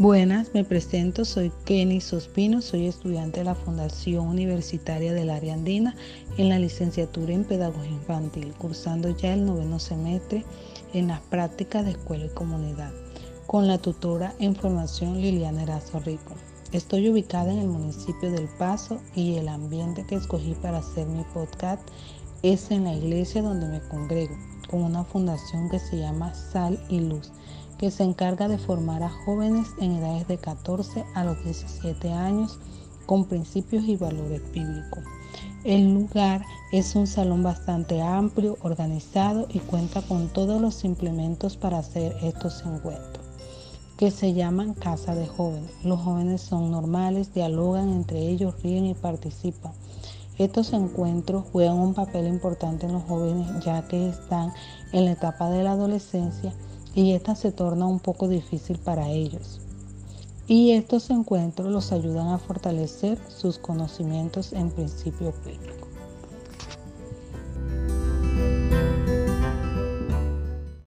Buenas, me presento, soy Kenny Sospino, soy estudiante de la Fundación Universitaria del Área Andina en la licenciatura en Pedagogía Infantil, cursando ya el noveno semestre en las prácticas de escuela y comunidad, con la tutora en formación Liliana Erazo Rico. Estoy ubicada en el municipio del Paso y el ambiente que escogí para hacer mi podcast es en la iglesia donde me congrego, con una fundación que se llama Sal y Luz que se encarga de formar a jóvenes en edades de 14 a los 17 años con principios y valores bíblicos. El lugar es un salón bastante amplio, organizado y cuenta con todos los implementos para hacer estos encuentros, que se llaman Casa de Jóvenes. Los jóvenes son normales, dialogan entre ellos, ríen y participan. Estos encuentros juegan un papel importante en los jóvenes ya que están en la etapa de la adolescencia y esta se torna un poco difícil para ellos. Y estos encuentros los ayudan a fortalecer sus conocimientos en principio bíblico.